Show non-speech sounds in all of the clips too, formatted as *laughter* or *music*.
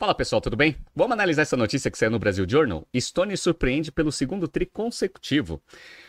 Fala pessoal, tudo bem? Vamos analisar essa notícia que saiu no Brasil Journal? Stone surpreende pelo segundo tri consecutivo.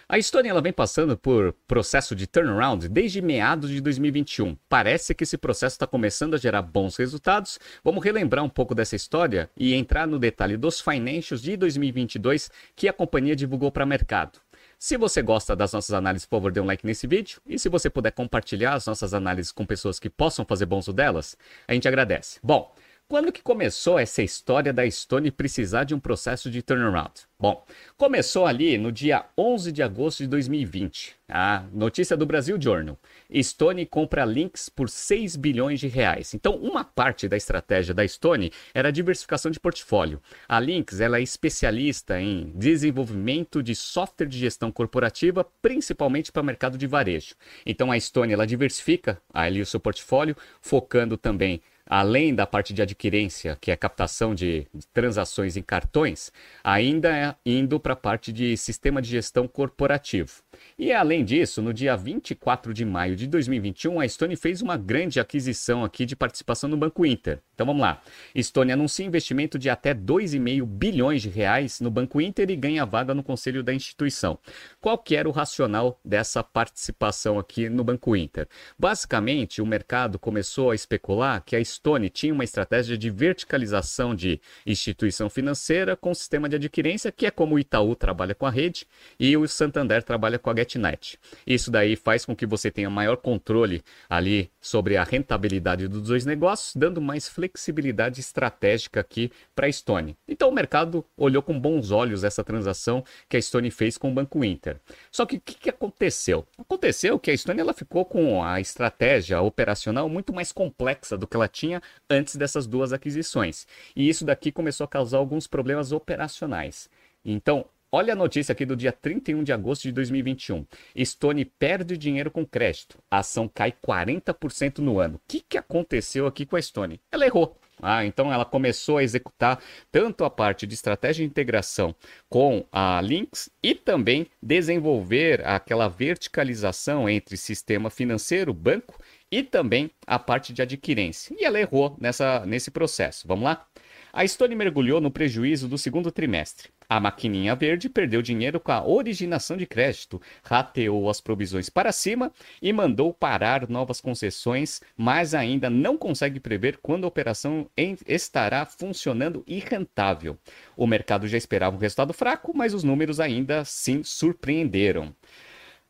A Stone ela vem passando por processo de turnaround desde meados de 2021. Parece que esse processo está começando a gerar bons resultados. Vamos relembrar um pouco dessa história e entrar no detalhe dos financials de 2022 que a companhia divulgou para o mercado. Se você gosta das nossas análises, por favor, dê um like nesse vídeo. E se você puder compartilhar as nossas análises com pessoas que possam fazer bom uso delas, a gente agradece. Bom, quando que começou essa história da Stone precisar de um processo de turnaround? Bom, começou ali no dia 11 de agosto de 2020. A notícia do Brasil Journal. Stone compra links por 6 bilhões de reais. Então, uma parte da estratégia da Stone era a diversificação de portfólio. A Links ela é especialista em desenvolvimento de software de gestão corporativa, principalmente para o mercado de varejo. Então, a Stone ela diversifica ali o seu portfólio, focando também além da parte de adquirência, que é captação de transações em cartões, ainda é indo para a parte de sistema de gestão corporativo. E além disso, no dia 24 de maio de 2021, a Stone fez uma grande aquisição aqui de participação no Banco Inter. Então vamos lá. Stone anuncia investimento de até 2,5 bilhões de reais no Banco Inter e ganha vaga no conselho da instituição. Qual que era o racional dessa participação aqui no Banco Inter? Basicamente, o mercado começou a especular que a Stone tinha uma estratégia de verticalização de instituição financeira com sistema de adquirência, que é como o Itaú trabalha com a rede e o Santander trabalha com a GetNet. Isso daí faz com que você tenha maior controle ali sobre a rentabilidade dos dois negócios, dando mais flexibilidade flexibilidade estratégica aqui para a Stone. Então o mercado olhou com bons olhos essa transação que a Stone fez com o Banco Inter. Só que o que, que, aconteceu? Aconteceu que a Stone ela ficou com a estratégia operacional muito mais complexa do que ela tinha antes dessas duas aquisições. E isso daqui começou a causar alguns problemas operacionais. Então, Olha a notícia aqui do dia 31 de agosto de 2021. Stone perde dinheiro com crédito. A ação cai 40% no ano. O que, que aconteceu aqui com a Stone? Ela errou. Ah, então ela começou a executar tanto a parte de estratégia de integração com a Lynx e também desenvolver aquela verticalização entre sistema financeiro, banco e também a parte de adquirência. E ela errou nessa, nesse processo. Vamos lá? A Stone mergulhou no prejuízo do segundo trimestre. A maquininha verde perdeu dinheiro com a originação de crédito, rateou as provisões para cima e mandou parar novas concessões, mas ainda não consegue prever quando a operação estará funcionando e rentável. O mercado já esperava um resultado fraco, mas os números ainda sim surpreenderam.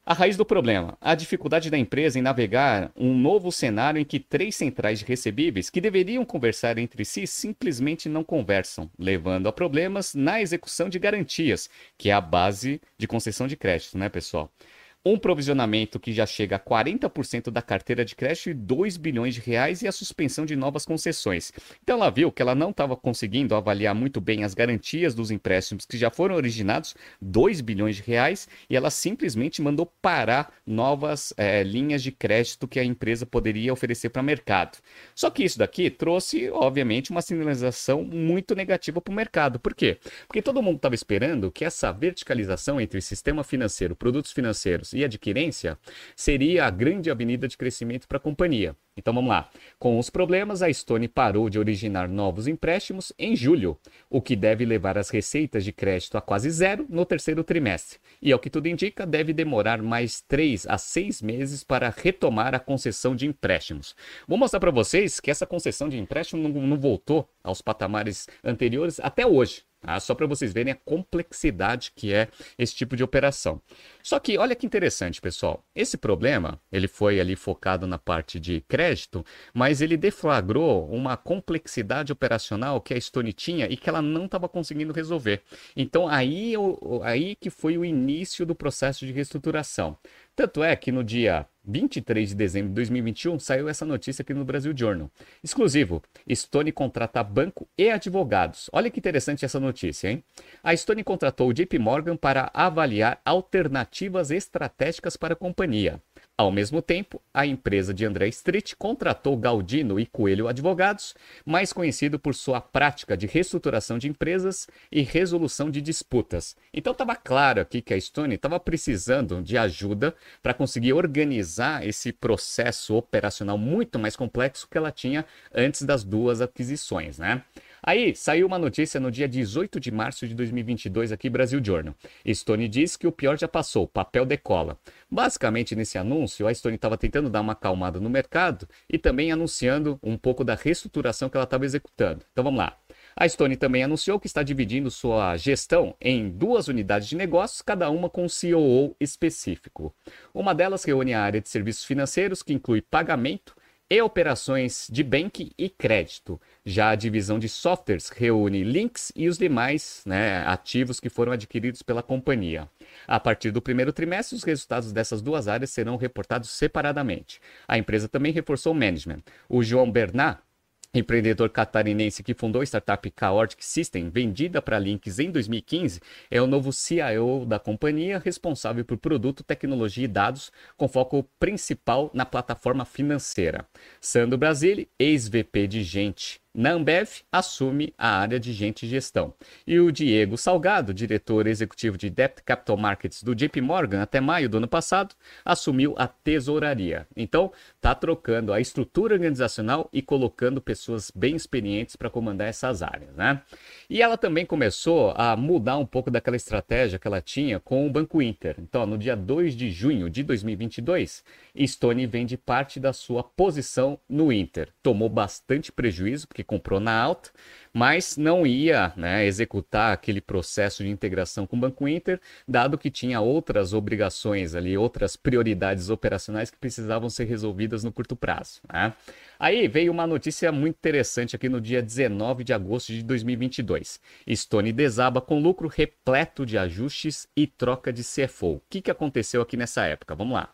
A raiz do problema, a dificuldade da empresa em navegar um novo cenário em que três centrais de recebíveis que deveriam conversar entre si simplesmente não conversam, levando a problemas na execução de garantias, que é a base de concessão de crédito, né, pessoal? Um provisionamento que já chega a 40% da carteira de crédito e 2 bilhões de reais e a suspensão de novas concessões. Então ela viu que ela não estava conseguindo avaliar muito bem as garantias dos empréstimos que já foram originados, 2 bilhões de reais, e ela simplesmente mandou parar novas é, linhas de crédito que a empresa poderia oferecer para o mercado. Só que isso daqui trouxe, obviamente, uma sinalização muito negativa para o mercado. Por quê? Porque todo mundo estava esperando que essa verticalização entre sistema financeiro, produtos financeiros e adquirência seria a grande avenida de crescimento para a companhia. Então vamos lá. Com os problemas, a Stone parou de originar novos empréstimos em julho, o que deve levar as receitas de crédito a quase zero no terceiro trimestre. E ao que tudo indica, deve demorar mais três a seis meses para retomar a concessão de empréstimos. Vou mostrar para vocês que essa concessão de empréstimo não, não voltou aos patamares anteriores até hoje. Ah, só para vocês verem a complexidade que é esse tipo de operação. Só que olha que interessante, pessoal. Esse problema, ele foi ali focado na parte de crédito, mas ele deflagrou uma complexidade operacional que a Stone tinha e que ela não estava conseguindo resolver. Então aí, aí que foi o início do processo de reestruturação. Tanto é que no dia 23 de dezembro de 2021 saiu essa notícia aqui no Brasil Journal. Exclusivo: Stone contrata banco e advogados. Olha que interessante essa notícia, hein? A Stone contratou o JP Morgan para avaliar alternativas estratégicas para a companhia. Ao mesmo tempo, a empresa de André Street contratou Galdino e Coelho Advogados, mais conhecido por sua prática de reestruturação de empresas e resolução de disputas. Então estava claro aqui que a Stone estava precisando de ajuda para conseguir organizar esse processo operacional muito mais complexo que ela tinha antes das duas aquisições, né? Aí saiu uma notícia no dia 18 de março de 2022 aqui Brasil Journal. Stone diz que o pior já passou, papel decola. Basicamente nesse anúncio, a Stone estava tentando dar uma acalmada no mercado e também anunciando um pouco da reestruturação que ela estava executando. Então vamos lá. A Stone também anunciou que está dividindo sua gestão em duas unidades de negócios, cada uma com um COO específico. Uma delas reúne a área de serviços financeiros, que inclui pagamento e operações de bank e crédito. Já a divisão de softwares reúne links e os demais né, ativos que foram adquiridos pela companhia. A partir do primeiro trimestre, os resultados dessas duas áreas serão reportados separadamente. A empresa também reforçou o management. O João Bernard, empreendedor catarinense que fundou a startup Chaotic System, vendida para Links em 2015, é o novo CIO da companhia, responsável por produto, tecnologia e dados, com foco principal na plataforma financeira. Sandro Brasile, ex-VP de Gente na Ambev, assume a área de gente e gestão. E o Diego Salgado, diretor executivo de Debt Capital Markets do JP Morgan até maio do ano passado, assumiu a tesouraria. Então, está trocando a estrutura organizacional e colocando pessoas bem experientes para comandar essas áreas, né? E ela também começou a mudar um pouco daquela estratégia que ela tinha com o Banco Inter. Então, no dia 2 de junho de 2022, Stone vende parte da sua posição no Inter. Tomou bastante prejuízo, porque comprou na alta, mas não ia né, executar aquele processo de integração com o Banco Inter, dado que tinha outras obrigações ali, outras prioridades operacionais que precisavam ser resolvidas no curto prazo. Né? Aí veio uma notícia muito interessante aqui no dia 19 de agosto de 2022. Stone desaba com lucro repleto de ajustes e troca de CFO. O que, que aconteceu aqui nessa época? Vamos lá.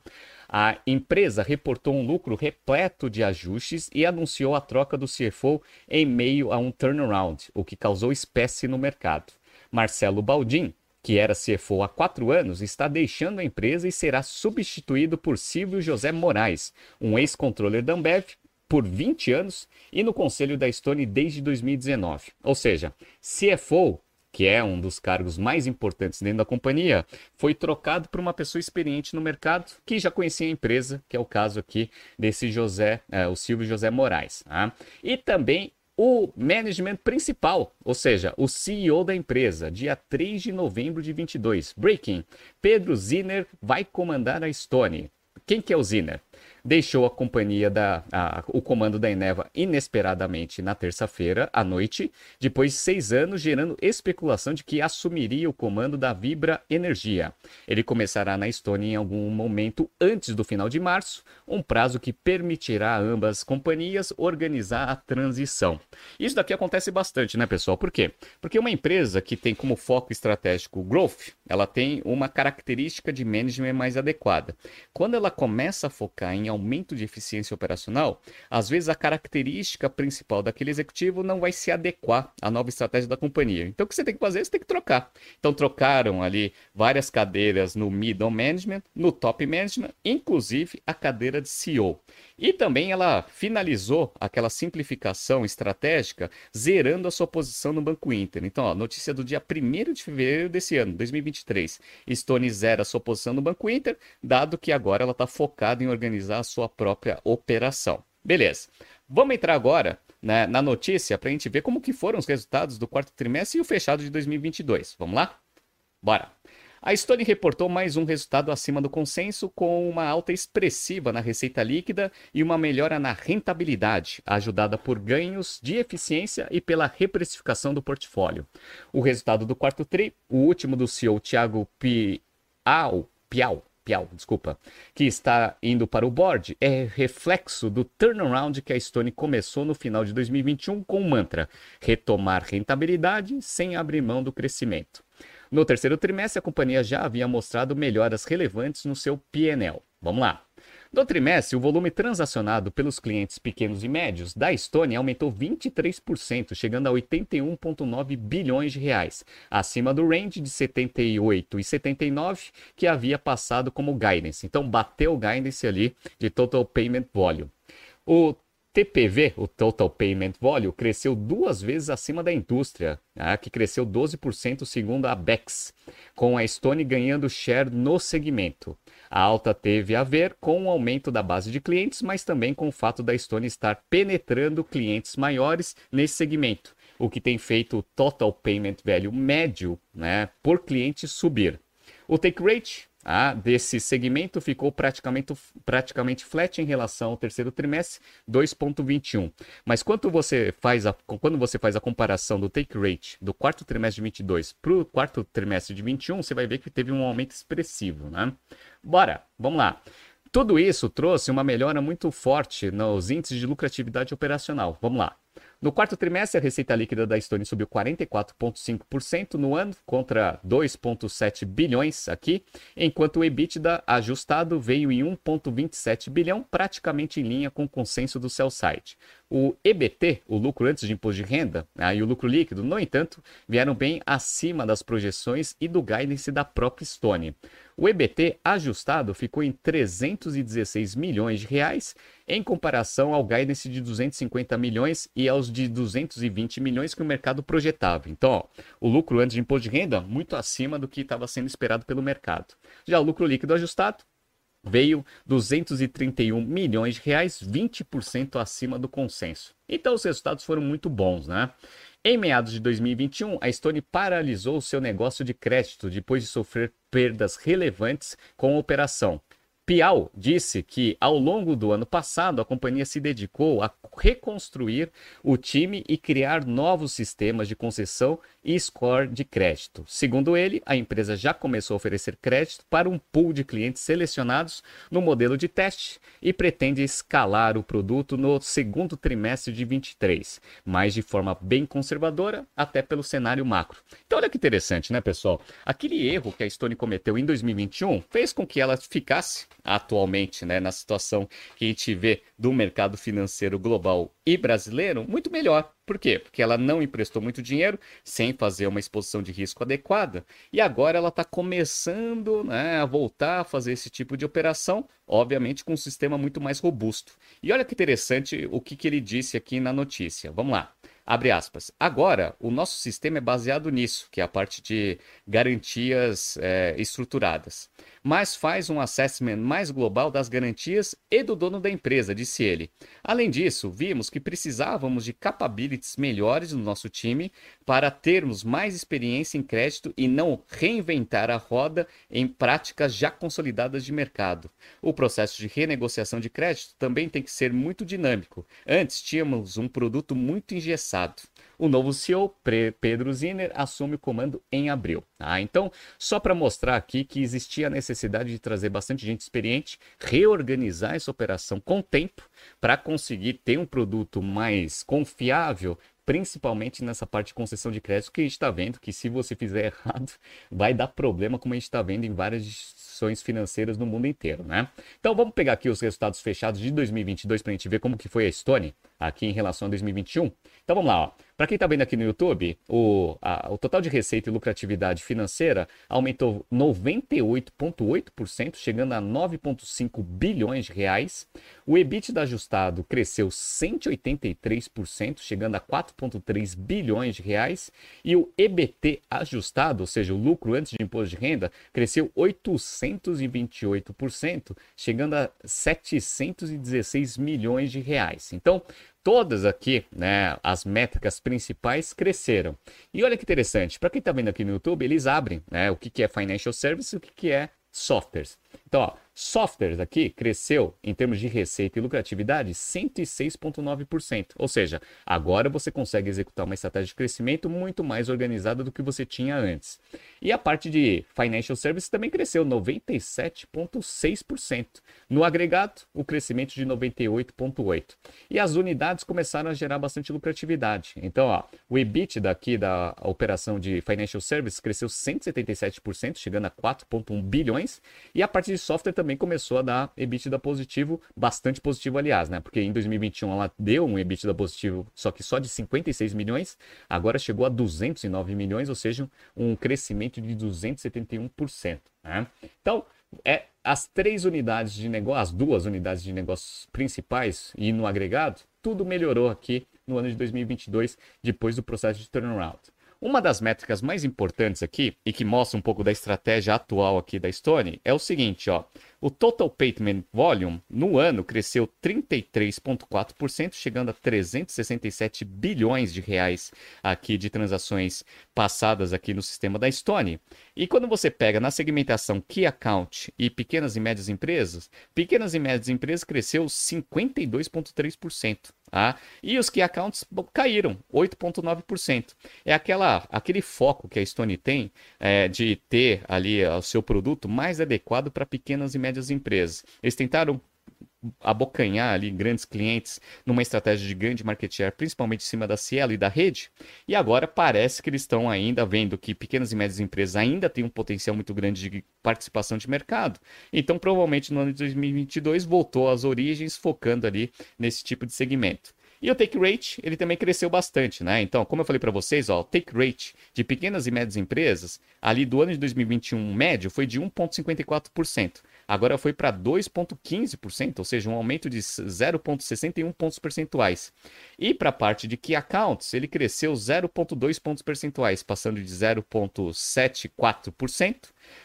A empresa reportou um lucro repleto de ajustes e anunciou a troca do CFO em meio a um turnaround, o que causou espécie no mercado. Marcelo Baldin, que era CFO há quatro anos, está deixando a empresa e será substituído por Silvio José Moraes, um ex-controller da Ambev por 20 anos e no conselho da Stone desde 2019. Ou seja, CFO que é um dos cargos mais importantes dentro da companhia, foi trocado por uma pessoa experiente no mercado que já conhecia a empresa, que é o caso aqui desse José, é, o Silvio José Moraes. Tá? E também o management principal, ou seja, o CEO da empresa, dia 3 de novembro de 22. Breaking, Pedro Zinner vai comandar a Stone. Quem que é o Zinner? Deixou a companhia da a, o comando da Eneva inesperadamente na terça-feira à noite, depois de seis anos gerando especulação de que assumiria o comando da Vibra Energia. Ele começará na Estônia em algum momento antes do final de março, um prazo que permitirá a ambas companhias organizar a transição. Isso daqui acontece bastante, né, pessoal? Por quê? Porque uma empresa que tem como foco estratégico growth, ela tem uma característica de management mais adequada. Quando ela começa a focar em aumento de eficiência operacional, às vezes a característica principal daquele executivo não vai se adequar à nova estratégia da companhia. Então o que você tem que fazer? Você tem que trocar. Então trocaram ali várias cadeiras no middle management, no top management, inclusive a cadeira de CEO. E também ela finalizou aquela simplificação estratégica, zerando a sua posição no Banco Inter. Então, ó, notícia do dia 1 de fevereiro desse ano, 2023. Stone zera sua posição no Banco Inter, dado que agora ela está focada em organizar a sua própria operação. Beleza. Vamos entrar agora né, na notícia para a gente ver como que foram os resultados do quarto trimestre e o fechado de 2022. Vamos lá? Bora! A Stone reportou mais um resultado acima do consenso, com uma alta expressiva na receita líquida e uma melhora na rentabilidade, ajudada por ganhos de eficiência e pela reprecificação do portfólio. O resultado do quarto TRI, o último do CEO Thiago Piau, Piau, Piau, desculpa, que está indo para o board, é reflexo do turnaround que a Stone começou no final de 2021 com o mantra: retomar rentabilidade sem abrir mão do crescimento. No terceiro trimestre, a companhia já havia mostrado melhoras relevantes no seu PNL. Vamos lá. No trimestre, o volume transacionado pelos clientes pequenos e médios da Estônia aumentou 23%, chegando a 81,9 bilhões de reais, acima do range de 78 e 79 que havia passado como guidance. Então, bateu o guidance ali de Total Payment Volume. O TPV, o Total Payment Volume, cresceu duas vezes acima da indústria, né, que cresceu 12% segundo a BEX, com a Stone ganhando share no segmento. A alta teve a ver com o aumento da base de clientes, mas também com o fato da Stone estar penetrando clientes maiores nesse segmento, o que tem feito o total payment value médio né, por cliente subir. O take rate ah, desse segmento ficou praticamente, praticamente flat em relação ao terceiro trimestre, 2,21. Mas quando você, faz a, quando você faz a comparação do take rate do quarto trimestre de 22 para o quarto trimestre de 21, você vai ver que teve um aumento expressivo. Né? Bora, vamos lá. Tudo isso trouxe uma melhora muito forte nos índices de lucratividade operacional. Vamos lá. No quarto trimestre, a receita líquida da Estônia subiu 44,5% no ano, contra 2,7 bilhões aqui, enquanto o EBITDA ajustado veio em 1,27 bilhão, praticamente em linha com o consenso do sell side. O EBT, o lucro antes de imposto de renda, ah, e o lucro líquido, no entanto, vieram bem acima das projeções e do guidance da própria Stone. O EBT ajustado ficou em 316 milhões de reais, em comparação ao guidance de 250 milhões e aos de 220 milhões que o mercado projetava. Então, ó, o lucro antes de imposto de renda muito acima do que estava sendo esperado pelo mercado. Já o lucro líquido ajustado veio 231 milhões de reais, 20% acima do consenso. Então os resultados foram muito bons, né? Em meados de 2021, a Stone paralisou seu negócio de crédito depois de sofrer perdas relevantes com a operação. Piau disse que, ao longo do ano passado, a companhia se dedicou a reconstruir o time e criar novos sistemas de concessão e score de crédito. Segundo ele, a empresa já começou a oferecer crédito para um pool de clientes selecionados no modelo de teste e pretende escalar o produto no segundo trimestre de 23, mas de forma bem conservadora, até pelo cenário macro. Então, olha que interessante, né, pessoal? Aquele erro que a Stone cometeu em 2021 fez com que ela ficasse atualmente, né, na situação que a gente vê do mercado financeiro global e brasileiro, muito melhor. Por quê? Porque ela não emprestou muito dinheiro sem fazer uma exposição de risco adequada e agora ela está começando né, a voltar a fazer esse tipo de operação, obviamente com um sistema muito mais robusto. E olha que interessante o que, que ele disse aqui na notícia. Vamos lá. Abre aspas. Agora, o nosso sistema é baseado nisso, que é a parte de garantias é, estruturadas mas faz um assessment mais global das garantias e do dono da empresa, disse ele. Além disso, vimos que precisávamos de capabilities melhores no nosso time para termos mais experiência em crédito e não reinventar a roda em práticas já consolidadas de mercado. O processo de renegociação de crédito também tem que ser muito dinâmico. Antes tínhamos um produto muito engessado. O novo CEO, Pedro Zinner, assume o comando em abril. Ah, então, só para mostrar aqui que existia a necessidade de trazer bastante gente experiente, reorganizar essa operação com tempo para conseguir ter um produto mais confiável, principalmente nessa parte de concessão de crédito que a gente está vendo que se você fizer errado *laughs* vai dar problema como a gente está vendo em várias instituições financeiras no mundo inteiro, né? Então vamos pegar aqui os resultados fechados de 2022 para a gente ver como que foi a Estônia aqui em relação a 2021. Então vamos lá. Para quem está vendo aqui no YouTube, o, a, o total de receita e lucratividade financeira aumentou 98,8%, chegando a 9,5 bilhões de reais. O EBITDA ajustado cresceu 183%, chegando a 4,3 bilhões de reais. E o EBT ajustado, ou seja, o lucro antes de imposto de renda, cresceu 828%, chegando a 716 milhões de reais. Então, todas aqui, né, as métricas principais cresceram. E olha que interessante, para quem está vendo aqui no YouTube, eles abrem né, o que, que é Financial Service e o que, que é Softwares. Então, ó, softwares aqui cresceu em termos de receita e lucratividade 106,9%. Ou seja, agora você consegue executar uma estratégia de crescimento muito mais organizada do que você tinha antes. E a parte de financial services também cresceu 97,6%. No agregado, o crescimento de 98,8%. E as unidades começaram a gerar bastante lucratividade. Então, ó, o EBIT daqui da operação de financial services cresceu 177%, chegando a 4,1 bilhões. E a parte de software também começou a dar EBITDA positivo, bastante positivo, aliás, né? Porque em 2021 ela deu um EBITDA positivo, só que só de 56 milhões, agora chegou a 209 milhões, ou seja, um crescimento de 271%. Né? Então, é as três unidades de negócio, as duas unidades de negócios principais e no agregado, tudo melhorou aqui no ano de 2022 depois do processo de turnaround. Uma das métricas mais importantes aqui e que mostra um pouco da estratégia atual aqui da Stone é o seguinte, ó. O total payment volume no ano cresceu 33,4%, chegando a 367 bilhões de reais aqui de transações passadas aqui no sistema da Stone. E quando você pega na segmentação Key Account e pequenas e médias empresas, pequenas e médias empresas cresceu 52,3%. Tá? E os key accounts caíram 8,9%. É aquela, aquele foco que a Stone tem é, de ter ali o seu produto mais adequado para pequenas e médias empresas. Eles tentaram abocanhar ali grandes clientes numa estratégia de grande market share, principalmente em cima da Cielo e da rede. E agora parece que eles estão ainda vendo que pequenas e médias empresas ainda têm um potencial muito grande de participação de mercado. Então, provavelmente no ano de 2022 voltou às origens, focando ali nesse tipo de segmento. E o take rate, ele também cresceu bastante, né? Então, como eu falei para vocês, ó, o take rate de pequenas e médias empresas, ali do ano de 2021 médio, foi de 1,54% agora foi para 2,15%, ou seja, um aumento de 0,61 pontos percentuais. E para a parte de Key Accounts, ele cresceu 0,2 pontos percentuais, passando de 0,74%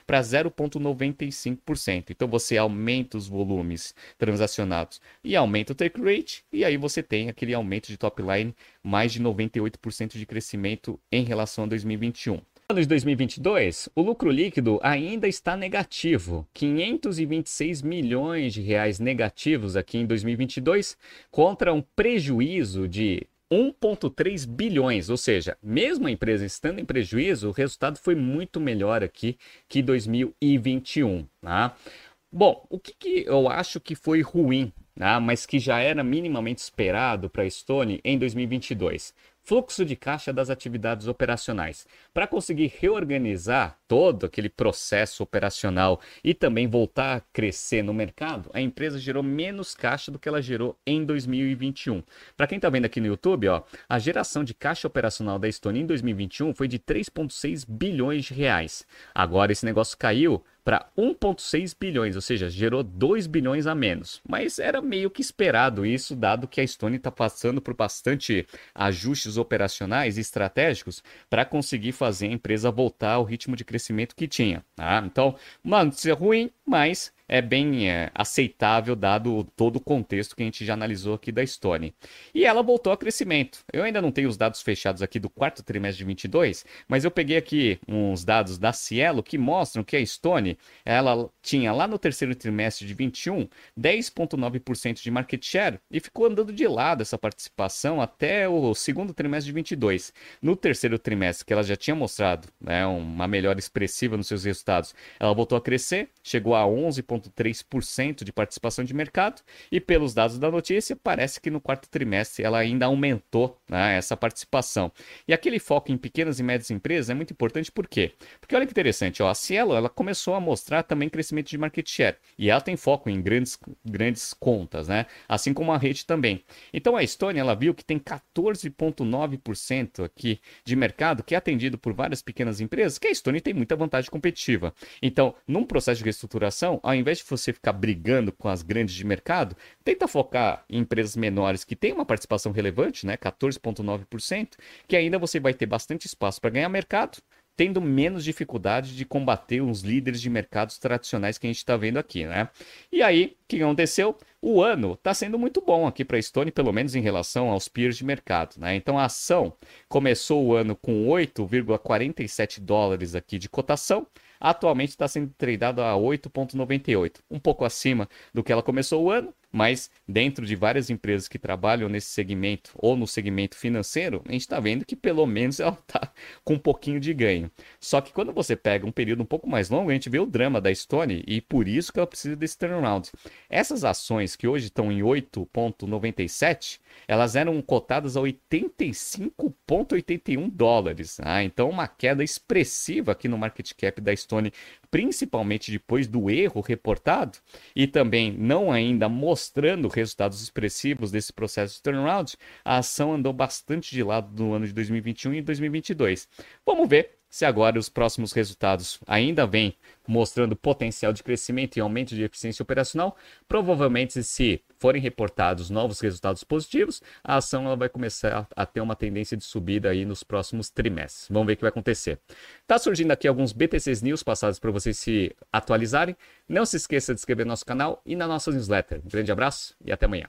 para 0,95%. Então você aumenta os volumes transacionados e aumenta o take rate, e aí você tem aquele aumento de top line mais de 98% de crescimento em relação a 2021 ano de 2022, o lucro líquido ainda está negativo, 526 milhões de reais negativos aqui em 2022, contra um prejuízo de 1,3 bilhões, ou seja, mesmo a empresa estando em prejuízo, o resultado foi muito melhor aqui que 2021. Tá? Bom, o que, que eu acho que foi ruim, né, mas que já era minimamente esperado para a Stone em 2022? Fluxo de caixa das atividades operacionais. Para conseguir reorganizar todo aquele processo operacional e também voltar a crescer no mercado, a empresa gerou menos caixa do que ela gerou em 2021. Para quem está vendo aqui no YouTube, ó, a geração de caixa operacional da Estônia em 2021 foi de 3,6 bilhões de reais. Agora esse negócio caiu para 1,6 bilhões, ou seja, gerou 2 bilhões a menos. Mas era meio que esperado isso, dado que a Stone está passando por bastante ajustes operacionais e estratégicos para conseguir fazer a empresa voltar ao ritmo de crescimento que tinha. Tá? Então, uma notícia ruim, mas é bem é, aceitável dado todo o contexto que a gente já analisou aqui da Stone. E ela voltou a crescimento. Eu ainda não tenho os dados fechados aqui do quarto trimestre de 22, mas eu peguei aqui uns dados da Cielo que mostram que a Stone, ela tinha lá no terceiro trimestre de 21 10.9% de market share e ficou andando de lado essa participação até o segundo trimestre de 22. No terceiro trimestre, que ela já tinha mostrado né, uma melhora expressiva nos seus resultados, ela voltou a crescer, chegou a 11 3,3% de participação de mercado, e pelos dados da notícia, parece que no quarto trimestre ela ainda aumentou né, essa participação. E aquele foco em pequenas e médias empresas é muito importante por quê? Porque olha que interessante, ó, a Cielo ela começou a mostrar também crescimento de market share, e ela tem foco em grandes, grandes contas, né? assim como a rede também. Então a Estônia ela viu que tem 14,9% aqui de mercado que é atendido por várias pequenas empresas, que a Estônia tem muita vantagem competitiva. Então, num processo de reestruturação, ao invés de você ficar brigando com as grandes de mercado, tenta focar em empresas menores que têm uma participação relevante, né, 14,9%, que ainda você vai ter bastante espaço para ganhar mercado, tendo menos dificuldade de combater os líderes de mercados tradicionais que a gente está vendo aqui, né? E aí, o que aconteceu? O ano está sendo muito bom aqui para a Stone, pelo menos em relação aos peers de mercado, né? Então a ação começou o ano com 8,47 dólares aqui de cotação, atualmente está sendo tradado a 8,98, um pouco acima do que ela começou o ano, mas dentro de várias empresas que trabalham nesse segmento ou no segmento financeiro, a gente está vendo que pelo menos ela está *laughs* com um pouquinho de ganho. Só que quando você pega um período um pouco mais longo, a gente vê o drama da Stone e por isso que ela precisa desse turnaround. Essas ações que hoje estão em 8,97, elas eram cotadas a 85,81 dólares. Ah, então uma queda expressiva aqui no market cap da Stone principalmente depois do erro reportado e também não ainda mostrando resultados expressivos desse processo de turnaround, a ação andou bastante de lado no ano de 2021 e 2022. Vamos ver Se agora os próximos resultados ainda vêm mostrando potencial de crescimento e aumento de eficiência operacional, provavelmente se forem reportados novos resultados positivos, a ação ela vai começar a ter uma tendência de subida aí nos próximos trimestres. Vamos ver o que vai acontecer. Tá surgindo aqui alguns BTCs News passados para vocês se atualizarem. Não se esqueça de inscrever no nosso canal e na nossa newsletter. Um grande abraço e até amanhã.